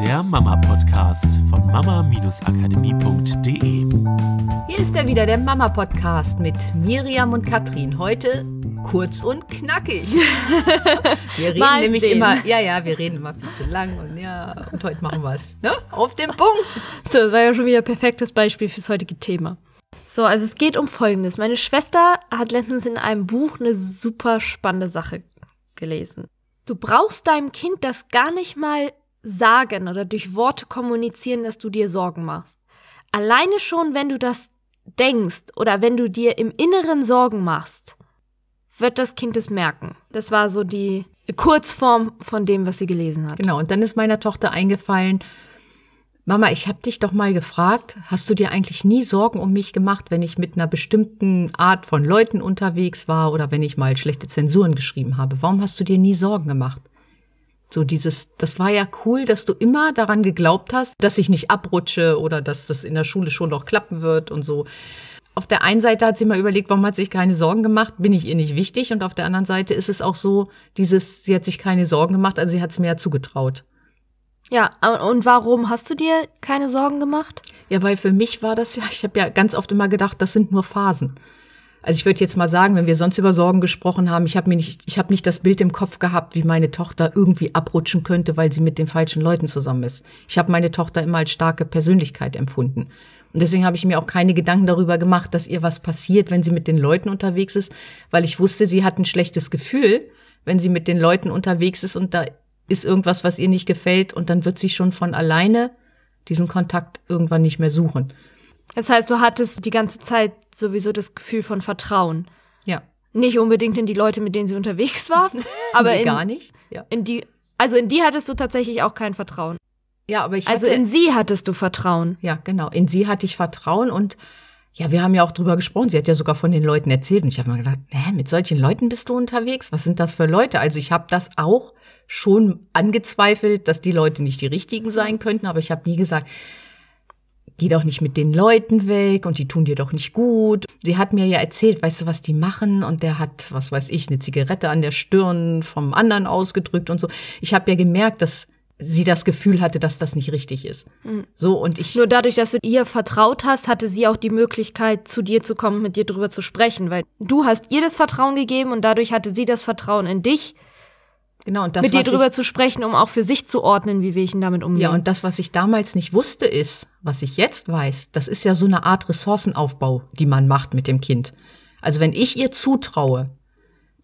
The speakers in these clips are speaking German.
der Mama-Podcast von mama-akademie.de. Hier ist er wieder, der Mama-Podcast mit Miriam und Katrin. Heute kurz und knackig. Wir reden Mal nämlich sehen. immer, ja, ja, wir reden immer viel zu lang und ja, und heute machen wir es. Ne? Auf den Punkt. So, das war ja schon wieder ein perfektes Beispiel fürs heutige Thema. So, also es geht um Folgendes. Meine Schwester hat letztens in einem Buch eine super spannende Sache gelesen. Du brauchst deinem Kind das gar nicht mal sagen oder durch Worte kommunizieren, dass du dir Sorgen machst. Alleine schon, wenn du das denkst oder wenn du dir im Inneren Sorgen machst, wird das Kind es merken. Das war so die Kurzform von dem, was sie gelesen hat. Genau, und dann ist meiner Tochter eingefallen, Mama, ich habe dich doch mal gefragt, hast du dir eigentlich nie Sorgen um mich gemacht, wenn ich mit einer bestimmten Art von Leuten unterwegs war oder wenn ich mal schlechte Zensuren geschrieben habe? Warum hast du dir nie Sorgen gemacht? So dieses, das war ja cool, dass du immer daran geglaubt hast, dass ich nicht abrutsche oder dass das in der Schule schon noch klappen wird und so. Auf der einen Seite hat sie mal überlegt, warum hat sie sich keine Sorgen gemacht? Bin ich ihr nicht wichtig? Und auf der anderen Seite ist es auch so, dieses, sie hat sich keine Sorgen gemacht, also sie hat es mir ja zugetraut. Ja, und warum hast du dir keine Sorgen gemacht? Ja, weil für mich war das ja, ich habe ja ganz oft immer gedacht, das sind nur Phasen. Also ich würde jetzt mal sagen, wenn wir sonst über Sorgen gesprochen haben, ich habe mir nicht, ich habe nicht das Bild im Kopf gehabt, wie meine Tochter irgendwie abrutschen könnte, weil sie mit den falschen Leuten zusammen ist. Ich habe meine Tochter immer als starke Persönlichkeit empfunden. Und deswegen habe ich mir auch keine Gedanken darüber gemacht, dass ihr was passiert, wenn sie mit den Leuten unterwegs ist, weil ich wusste, sie hat ein schlechtes Gefühl, wenn sie mit den Leuten unterwegs ist und da ist irgendwas, was ihr nicht gefällt und dann wird sie schon von alleine diesen Kontakt irgendwann nicht mehr suchen. Das heißt, du hattest die ganze Zeit sowieso das Gefühl von Vertrauen. Ja. Nicht unbedingt in die Leute, mit denen sie unterwegs war, aber Nee, in, gar nicht. Ja. in die, also in die hattest du tatsächlich auch kein Vertrauen. Ja, aber ich Also hatte, in sie hattest du Vertrauen. ja, genau. In sie hatte ich Vertrauen und ja, wir haben ja auch drüber gesprochen. Sie hat ja sogar von den Leuten erzählt und ich habe mir gedacht, hä, mit solchen Leuten bist du unterwegs? Was sind das für Leute? Also ich habe das auch schon angezweifelt, dass die Leute nicht die richtigen sein könnten, aber ich habe nie gesagt, geh doch nicht mit den Leuten weg und die tun dir doch nicht gut. Sie hat mir ja erzählt, weißt du, was die machen und der hat, was weiß ich, eine Zigarette an der Stirn vom anderen ausgedrückt und so. Ich habe ja gemerkt, dass sie das Gefühl hatte, dass das nicht richtig ist. So und ich Nur dadurch, dass du ihr vertraut hast, hatte sie auch die Möglichkeit, zu dir zu kommen, mit dir drüber zu sprechen, weil du hast ihr das Vertrauen gegeben und dadurch hatte sie das Vertrauen in dich, genau und das mit dir drüber ich, zu sprechen, um auch für sich zu ordnen, wie ich denn damit umgehen. ja und das, was ich damals nicht wusste, ist, was ich jetzt weiß, das ist ja so eine Art Ressourcenaufbau, die man macht mit dem Kind. Also wenn ich ihr zutraue,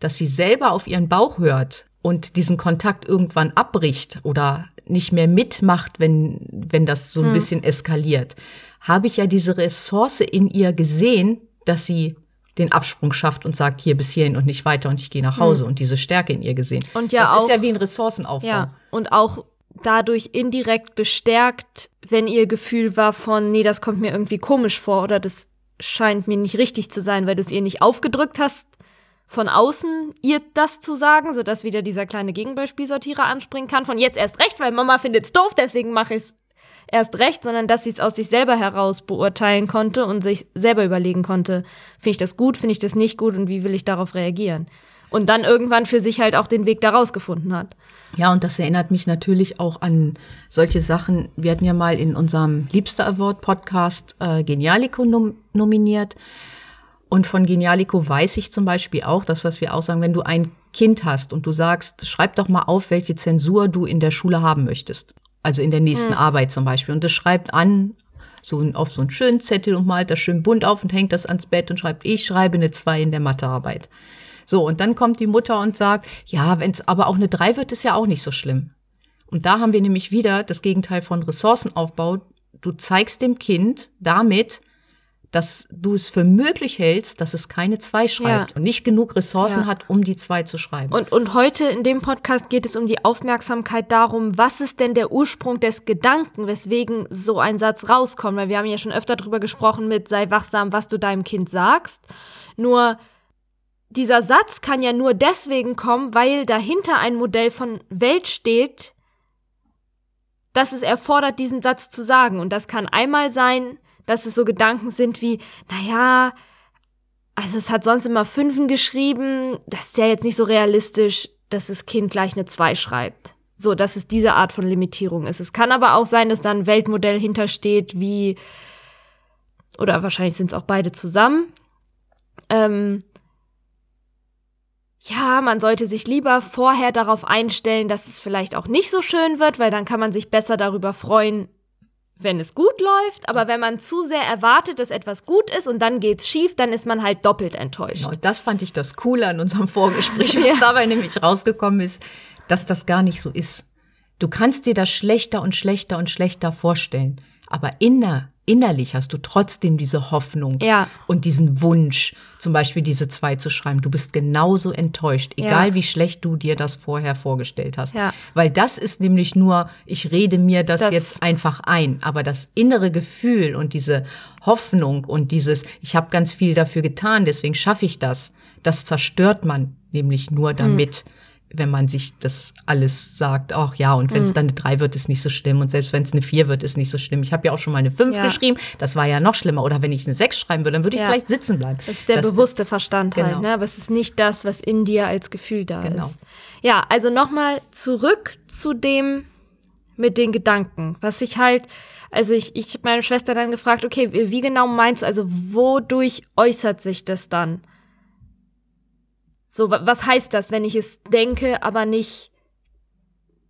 dass sie selber auf ihren Bauch hört und diesen Kontakt irgendwann abbricht oder nicht mehr mitmacht, wenn, wenn das so ein bisschen eskaliert, habe ich ja diese Ressource in ihr gesehen, dass sie den Absprung schafft und sagt, hier bis hierhin und nicht weiter und ich gehe nach Hause und diese Stärke in ihr gesehen. Und ja das auch- ist ja wie ein Ressourcenaufbau. Ja, und auch dadurch indirekt bestärkt, wenn ihr Gefühl war von, nee, das kommt mir irgendwie komisch vor oder das scheint mir nicht richtig zu sein, weil du es ihr nicht aufgedrückt hast, von außen ihr das zu sagen, sodass wieder dieser kleine Gegenbeispielsortierer anspringen kann, von jetzt erst recht, weil Mama findet's doof, deswegen mache ich's erst recht, sondern dass sie es aus sich selber heraus beurteilen konnte und sich selber überlegen konnte, finde ich das gut, finde ich das nicht gut und wie will ich darauf reagieren. Und dann irgendwann für sich halt auch den Weg daraus gefunden hat. Ja, und das erinnert mich natürlich auch an solche Sachen. Wir hatten ja mal in unserem Liebster Award Podcast äh, Genialico nom nominiert. Und von Genialico weiß ich zum Beispiel auch, das, was wir auch sagen, wenn du ein Kind hast und du sagst, schreib doch mal auf, welche Zensur du in der Schule haben möchtest. Also in der nächsten Arbeit zum Beispiel. Und das schreibt an, so ein, auf so einen schönen Zettel und malt das schön bunt auf und hängt das ans Bett und schreibt, ich schreibe eine 2 in der Mathearbeit. So, und dann kommt die Mutter und sagt, ja, wenn es aber auch eine 3 wird, ist ja auch nicht so schlimm. Und da haben wir nämlich wieder das Gegenteil von Ressourcenaufbau. Du zeigst dem Kind damit, dass du es für möglich hältst, dass es keine zwei schreibt Ja. und nicht genug Ressourcen Ja. hat, um die zwei zu schreiben. Und, und heute in dem Podcast geht es um die Aufmerksamkeit darum, was ist denn der Ursprung des Gedanken, weswegen so ein Satz rauskommt. Weil wir haben ja schon öfter drüber gesprochen mit sei wachsam, was du deinem Kind sagst. Nur dieser Satz kann ja nur deswegen kommen, weil dahinter ein Modell von Welt steht, dass es erfordert, diesen Satz zu sagen. Und das kann einmal sein, dass es so Gedanken sind wie, naja, also es hat sonst immer Fünfen geschrieben, das ist ja jetzt nicht so realistisch, dass das Kind gleich eine Zwei schreibt. So, dass es diese Art von Limitierung ist. Es kann aber auch sein, dass da ein Weltmodell hintersteht, wie, oder wahrscheinlich sind es auch beide zusammen. Ähm, ja, man sollte sich lieber vorher darauf einstellen, dass es vielleicht auch nicht so schön wird, weil dann kann man sich besser darüber freuen, wenn es gut läuft, aber wenn man zu sehr erwartet, dass etwas gut ist und dann geht's schief, dann ist man halt doppelt enttäuscht. Genau, das fand ich das Coole an unserem Vorgespräch, was ja. dabei nämlich rausgekommen ist, dass das gar nicht so ist. Du kannst dir das schlechter und schlechter und schlechter vorstellen, aber inner innerlich hast du trotzdem diese Hoffnung ja. und diesen Wunsch, zum Beispiel diese zwei zu schreiben. Du bist genauso enttäuscht, egal ja. wie schlecht du dir das vorher vorgestellt hast. Ja. Weil das ist nämlich nur, ich rede mir das, das jetzt einfach ein. Aber das innere Gefühl und diese Hoffnung und dieses, ich habe ganz viel dafür getan, deswegen schaffe ich das, das zerstört man nämlich nur hm. damit. Hm wenn man sich das alles sagt, ach ja, und wenn es mhm. dann eine drei wird, ist nicht so schlimm. Und selbst wenn es eine vier wird, ist nicht so schlimm. Ich habe ja auch schon mal eine fünf ja. geschrieben, das war ja noch schlimmer. Oder wenn ich eine sechs schreiben würde, dann würde ich ja. vielleicht sitzen bleiben. Das ist der das, bewusste Verstand halt, genau. halt, ne? Aber es ist nicht das, was in dir als Gefühl da genau. ist. Ja, also nochmal zurück zu dem mit den Gedanken. Was ich halt, also ich, ich habe meine Schwester dann gefragt, okay, wie genau meinst du, also wodurch äußert sich das dann? So, was heißt das, wenn ich es denke, aber nicht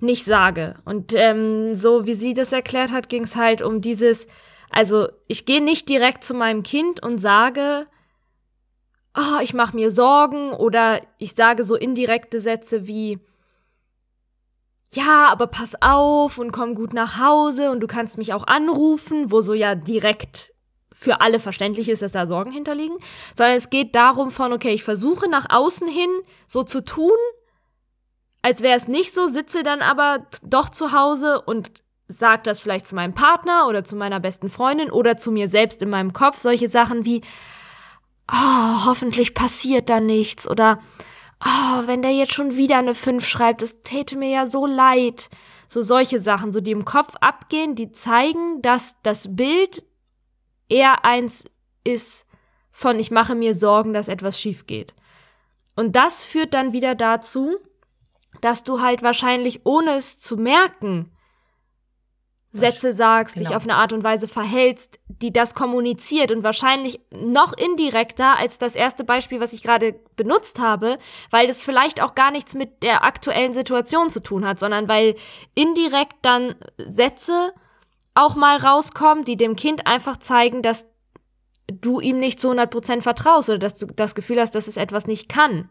nicht sage? Und ähm, so wie sie das erklärt hat, ging es halt um dieses, also ich gehe nicht direkt zu meinem Kind und sage, oh, ich mache mir Sorgen oder ich sage so indirekte Sätze wie, ja, aber pass auf und komm gut nach Hause und du kannst mich auch anrufen, wo so ja direkt für alle verständlich ist, dass da Sorgen hinterliegen, sondern es geht darum von, okay, ich versuche nach außen hin so zu tun, als wäre es nicht so, sitze dann aber doch zu Hause und sag das vielleicht zu meinem Partner oder zu meiner besten Freundin oder zu mir selbst in meinem Kopf, solche Sachen wie, oh, hoffentlich passiert da nichts oder, oh, wenn der jetzt schon wieder eine 5 schreibt, das täte mir ja so leid. So solche Sachen, so die im Kopf abgehen, die zeigen, dass das Bild eher eins ist von ich mache mir Sorgen, dass etwas schief geht. Und das führt dann wieder dazu, dass du halt wahrscheinlich ohne es zu merken Sätze sagst, genau. dich auf eine Art und Weise verhältst, die das kommuniziert und wahrscheinlich noch indirekter als das erste Beispiel, was ich gerade benutzt habe, weil das vielleicht auch gar nichts mit der aktuellen Situation zu tun hat, sondern weil indirekt dann Sätze auch mal rauskommen, die dem Kind einfach zeigen, dass du ihm nicht zu 100% vertraust oder dass du das Gefühl hast, dass es etwas nicht kann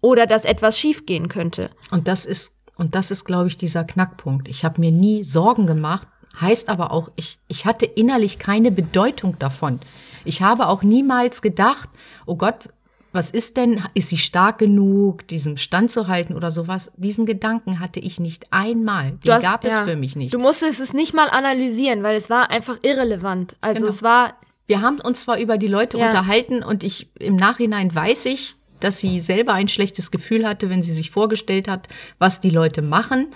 oder dass etwas schiefgehen könnte. Und das ist und das ist glaube ich dieser Knackpunkt. Ich habe mir nie Sorgen gemacht, heißt aber auch ich ich hatte innerlich keine Bedeutung davon. Ich habe auch niemals gedacht, oh Gott, was ist denn, ist sie stark genug, diesem Stand zu halten oder sowas? Diesen Gedanken hatte ich nicht einmal. Den hast, gab es ja. für mich nicht. Du musstest es nicht mal analysieren, weil es war einfach irrelevant. Also genau. es war. Wir haben uns zwar über die Leute ja. unterhalten und ich im Nachhinein weiß ich, dass sie selber ein schlechtes Gefühl hatte, wenn sie sich vorgestellt hat, was die Leute machen.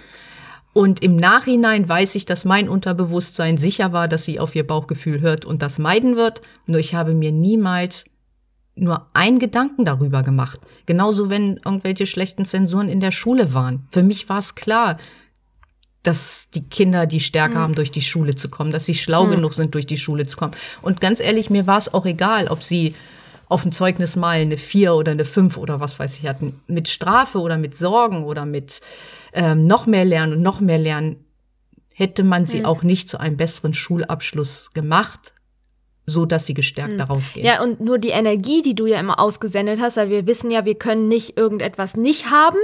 Und im Nachhinein weiß ich, dass mein Unterbewusstsein sicher war, dass sie auf ihr Bauchgefühl hört und das meiden wird. Nur ich habe mir niemals nur ein Gedanken darüber gemacht. Genauso, wenn irgendwelche schlechten Zensuren in der Schule waren. Für mich war es klar, dass die Kinder die Stärke mhm. haben, durch die Schule zu kommen, dass sie schlau mhm. genug sind, durch die Schule zu kommen. Und ganz ehrlich, mir war es auch egal, ob sie auf dem Zeugnis mal eine vier oder eine fünf oder was weiß ich hatten. Mit Strafe oder mit Sorgen oder mit ähm, noch mehr Lernen und noch mehr Lernen hätte man sie mhm. auch nicht zu einem besseren Schulabschluss gemacht, so dass sie gestärkt hm. daraus gehen. Ja, und nur die Energie, die du ja immer ausgesendet hast, weil wir wissen ja, wir können nicht irgendetwas nicht haben,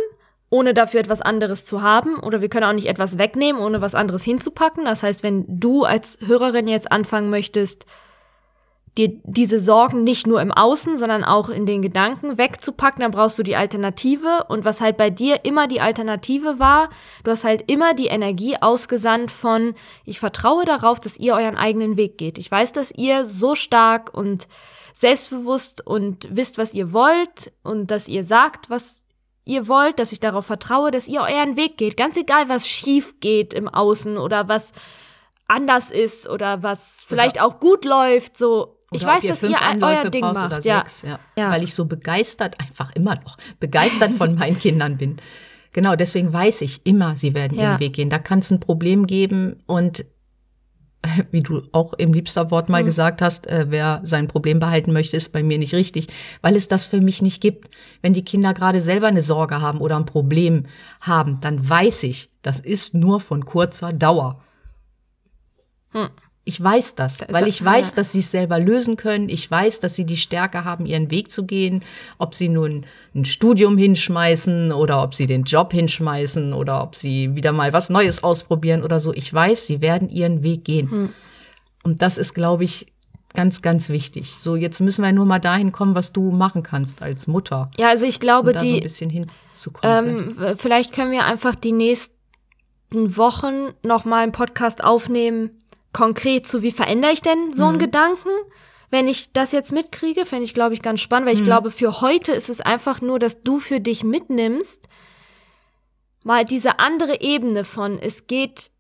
ohne dafür etwas anderes zu haben, oder wir können auch nicht etwas wegnehmen, ohne was anderes hinzupacken. Das heißt, wenn du als Hörerin jetzt anfangen möchtest, dir diese Sorgen nicht nur im Außen, sondern auch in den Gedanken wegzupacken, dann brauchst du die Alternative. Und was halt bei dir immer die Alternative war, du hast halt immer die Energie ausgesandt von, ich vertraue darauf, dass ihr euren eigenen Weg geht. Ich weiß, dass ihr so stark und selbstbewusst und wisst, was ihr wollt und dass ihr sagt, was ihr wollt, dass ich darauf vertraue, dass ihr euren Weg geht. Ganz egal, was schief geht im Außen oder was anders ist oder was vielleicht oder auch gut läuft, so oder ich weiß, dass ihr Anläufe euer Ding macht. Oder ja. sechs, ja. ja. Weil ich so begeistert, einfach immer noch begeistert von meinen Kindern bin. Genau, deswegen weiß ich immer, sie werden Ja. ihren Weg gehen. Da kann es ein Problem geben und wie du auch im liebster Wort Mhm. mal gesagt hast, äh, wer sein Problem behalten möchte, ist bei mir nicht richtig, weil es das für mich nicht gibt. Wenn die Kinder gerade selber eine Sorge haben oder ein Problem haben, dann weiß ich, das ist nur von kurzer Dauer. Ich weiß das, weil ich weiß, dass sie es selber lösen können. Ich weiß, dass sie die Stärke haben, ihren Weg zu gehen. Ob sie nun ein Studium hinschmeißen oder ob sie den Job hinschmeißen oder ob sie wieder mal was Neues ausprobieren oder so. Ich weiß, sie werden ihren Weg gehen. Hm. Und das ist, glaube ich, ganz, ganz wichtig. So, jetzt müssen wir nur mal dahin kommen, was du machen kannst als Mutter. Ja, also ich glaube, Um da so ein die, bisschen hinzukommen. vielleicht. ähm, vielleicht können wir einfach die nächsten Wochen noch mal einen Podcast aufnehmen, konkret zu, wie verändere ich denn so einen Mhm. Gedanken? Wenn ich das jetzt mitkriege, fände ich, glaube ich, ganz spannend, weil ich Mhm. glaube, für heute ist es einfach nur, dass du für dich mitnimmst, mal diese andere Ebene von, es geht,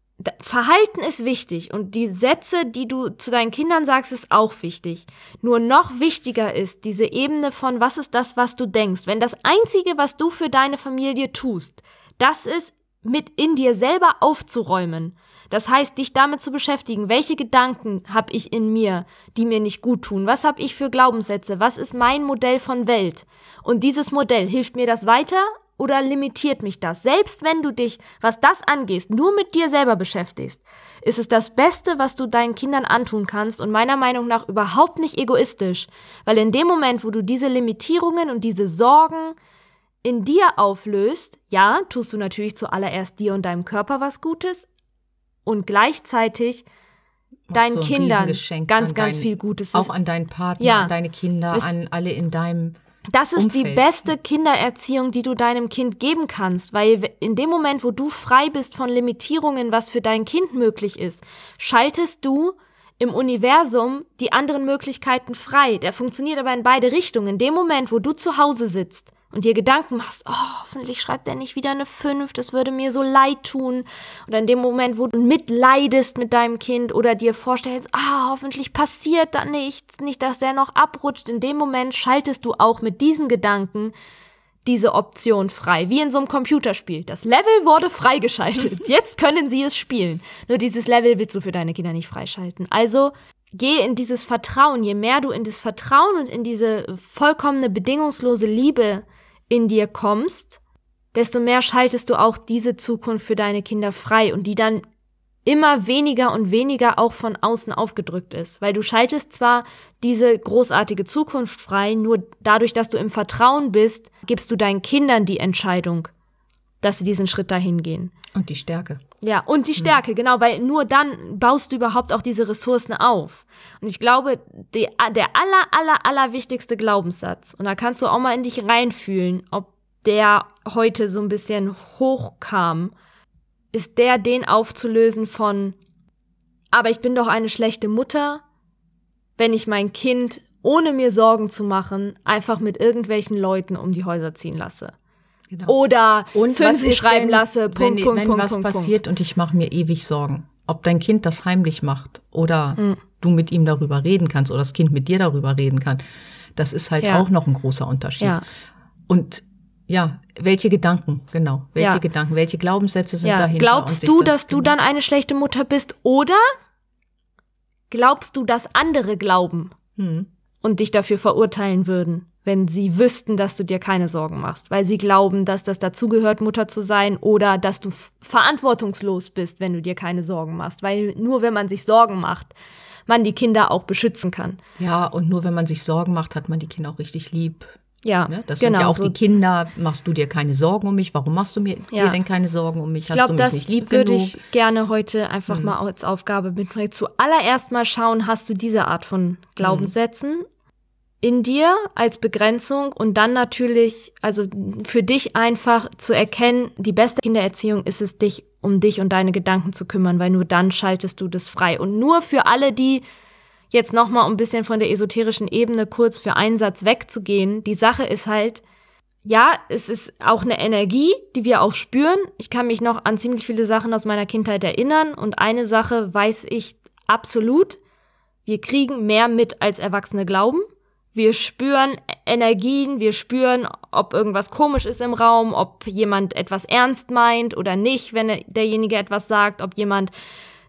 Verhalten ist wichtig und die Sätze, die du zu deinen Kindern sagst, ist auch wichtig. Nur noch wichtiger ist diese Ebene von, was ist das, was du denkst. Wenn das Einzige, was du für deine Familie tust, das ist, mit in dir selber aufzuräumen. Das heißt, dich damit zu beschäftigen, welche Gedanken habe ich in mir, die mir nicht gut tun? Was habe ich für Glaubenssätze? Was ist mein Modell von Welt? Und dieses Modell, hilft mir das weiter oder limitiert mich das? Selbst wenn du dich, was das angeht, nur mit dir selber beschäftigst, ist es das Beste, was du deinen Kindern antun kannst und meiner Meinung nach überhaupt nicht egoistisch. Weil in dem Moment, wo du diese Limitierungen und diese Sorgen in dir auflöst, ja, tust du natürlich zuallererst dir und deinem Körper was Gutes und gleichzeitig deinen so Kindern ganz, an ganz dein- viel Gutes. Auch an deinen Partner, Ja. an deine Kinder, Es- an alle in deinem Das ist die Umfeld. beste Kindererziehung, die du deinem Kind geben kannst, weil in dem Moment, wo du frei bist von Limitierungen, was für dein Kind möglich ist, schaltest du im Universum die anderen Möglichkeiten frei. Der funktioniert aber in beide Richtungen. In dem Moment, wo du zu Hause sitzt und dir Gedanken machst, oh, hoffentlich schreibt er nicht wieder eine 5, das würde mir so leid tun. Oder in dem Moment, wo du mitleidest mit deinem Kind oder dir vorstellst, ah, hoffentlich passiert da nichts, nicht, dass der noch abrutscht. In dem Moment schaltest du auch mit diesen Gedanken diese Option frei, wie in so einem Computerspiel. Das Level wurde freigeschaltet. Jetzt können sie es spielen. Nur dieses Level willst du für deine Kinder nicht freischalten. Also geh in dieses Vertrauen. Je mehr du in das Vertrauen und in diese vollkommene bedingungslose Liebe in dir kommst, desto mehr schaltest du auch diese Zukunft für deine Kinder frei und die dann immer weniger und weniger auch von außen aufgedrückt ist. Weil du schaltest zwar diese großartige Zukunft frei, nur dadurch, dass du im Vertrauen bist, gibst du deinen Kindern die Entscheidung, dass sie diesen Schritt dahin gehen. und die Stärke. Ja, und die Stärke, genau, weil nur dann baust du überhaupt auch diese Ressourcen auf. Und ich glaube, die, der aller, aller, aller wichtigste Glaubenssatz, und da kannst du auch mal in dich reinfühlen, ob der heute so ein bisschen hochkam, ist der, den aufzulösen von, aber ich bin doch eine schlechte Mutter, wenn ich mein Kind, ohne mir Sorgen zu machen, einfach mit irgendwelchen Leuten um die Häuser ziehen lasse. Genau. Oder Und ist schreiben denn, lasse, Punkt, wenn, Punkt, wenn Punkt, was Punkt, Punkt. passiert und ich mache mir ewig Sorgen, ob dein Kind das heimlich macht oder Hm. du mit ihm darüber reden kannst oder das Kind mit dir darüber reden kann, das ist halt Ja. auch noch ein großer Unterschied. Ja. Und ja, welche Gedanken, genau, welche Ja. Gedanken, welche Glaubenssätze sind Ja, dahinter? glaubst du, das dass du genau- dann eine schlechte Mutter bist oder glaubst du, dass andere glauben Hm. und dich dafür verurteilen würden, wenn sie wüssten, dass du dir keine Sorgen machst, weil sie glauben, dass das dazugehört, Mutter zu sein oder dass du verantwortungslos bist, wenn du dir keine Sorgen machst, weil nur wenn man sich Sorgen macht, man die Kinder auch beschützen kann. Ja, und nur wenn man sich Sorgen macht, hat man die Kinder auch richtig lieb. Ja, Ne? Das genau, sind ja auch so. die Kinder. Machst du dir keine Sorgen um mich? Warum machst du mir Ja. dir denn keine Sorgen um mich? Ich Hast glaube, du mich das nicht lieb würde genug? ich gerne heute einfach Mhm. mal als Aufgabe mitbringen. Zuallererst mal schauen, hast du diese Art von Glaubenssätzen in dir als Begrenzung und dann natürlich, also für dich einfach zu erkennen, die beste Kindererziehung ist es, dich um dich und deine Gedanken zu kümmern, weil nur dann schaltest du das frei. Und nur für alle, die jetzt noch mal um ein bisschen von der esoterischen Ebene kurz für einen Satz wegzugehen, die Sache ist halt, ja, es ist auch eine Energie, die wir auch spüren. Ich kann mich noch an ziemlich viele Sachen aus meiner Kindheit erinnern und eine Sache weiß ich absolut. Wir kriegen mehr mit, als Erwachsene glauben. Wir spüren Energien, wir spüren, ob irgendwas komisch ist im Raum, ob jemand etwas ernst meint oder nicht, wenn derjenige etwas sagt, ob jemand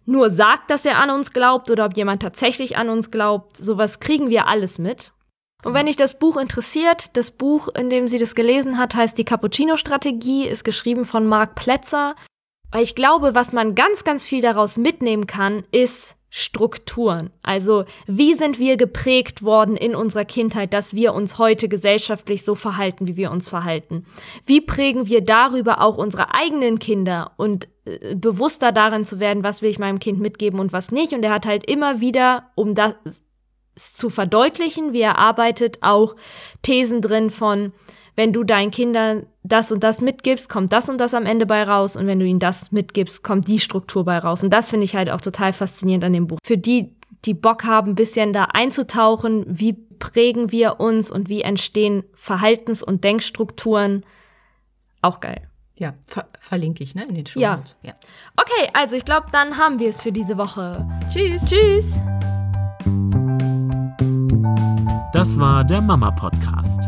nur sagt, dass er an uns glaubt oder ob jemand tatsächlich an uns glaubt. Sowas kriegen wir alles mit. Und wenn dich das Buch interessiert, das Buch, in dem sie das gelesen hat, heißt Die Cappuccino-Strategie, ist geschrieben von Mark Plätzer. Weil ich glaube, was man ganz, ganz viel daraus mitnehmen kann, ist, Strukturen. Also wie sind wir geprägt worden in unserer Kindheit, dass wir uns heute gesellschaftlich so verhalten, wie wir uns verhalten? Wie prägen wir darüber auch unsere eigenen Kinder und äh, bewusster darin zu werden, was will ich meinem Kind mitgeben und was nicht? Und er hat halt immer wieder, um das zu verdeutlichen, wie er arbeitet, auch Thesen drin von, wenn du deinen Kindern das und das mitgibst, kommt das und das am Ende bei raus und wenn du ihnen das mitgibst, kommt die Struktur bei raus. Und das finde ich halt auch total faszinierend an dem Buch. Für die, die Bock haben, ein bisschen da einzutauchen, wie prägen wir uns und wie entstehen Verhaltens- und Denkstrukturen, auch geil. Ja, ver verlinke ich, ne, in den Show ja. ja. Okay, also ich glaube, dann haben wir es für diese Woche. Tschüss. Tschüss. Das war der Mama Podcast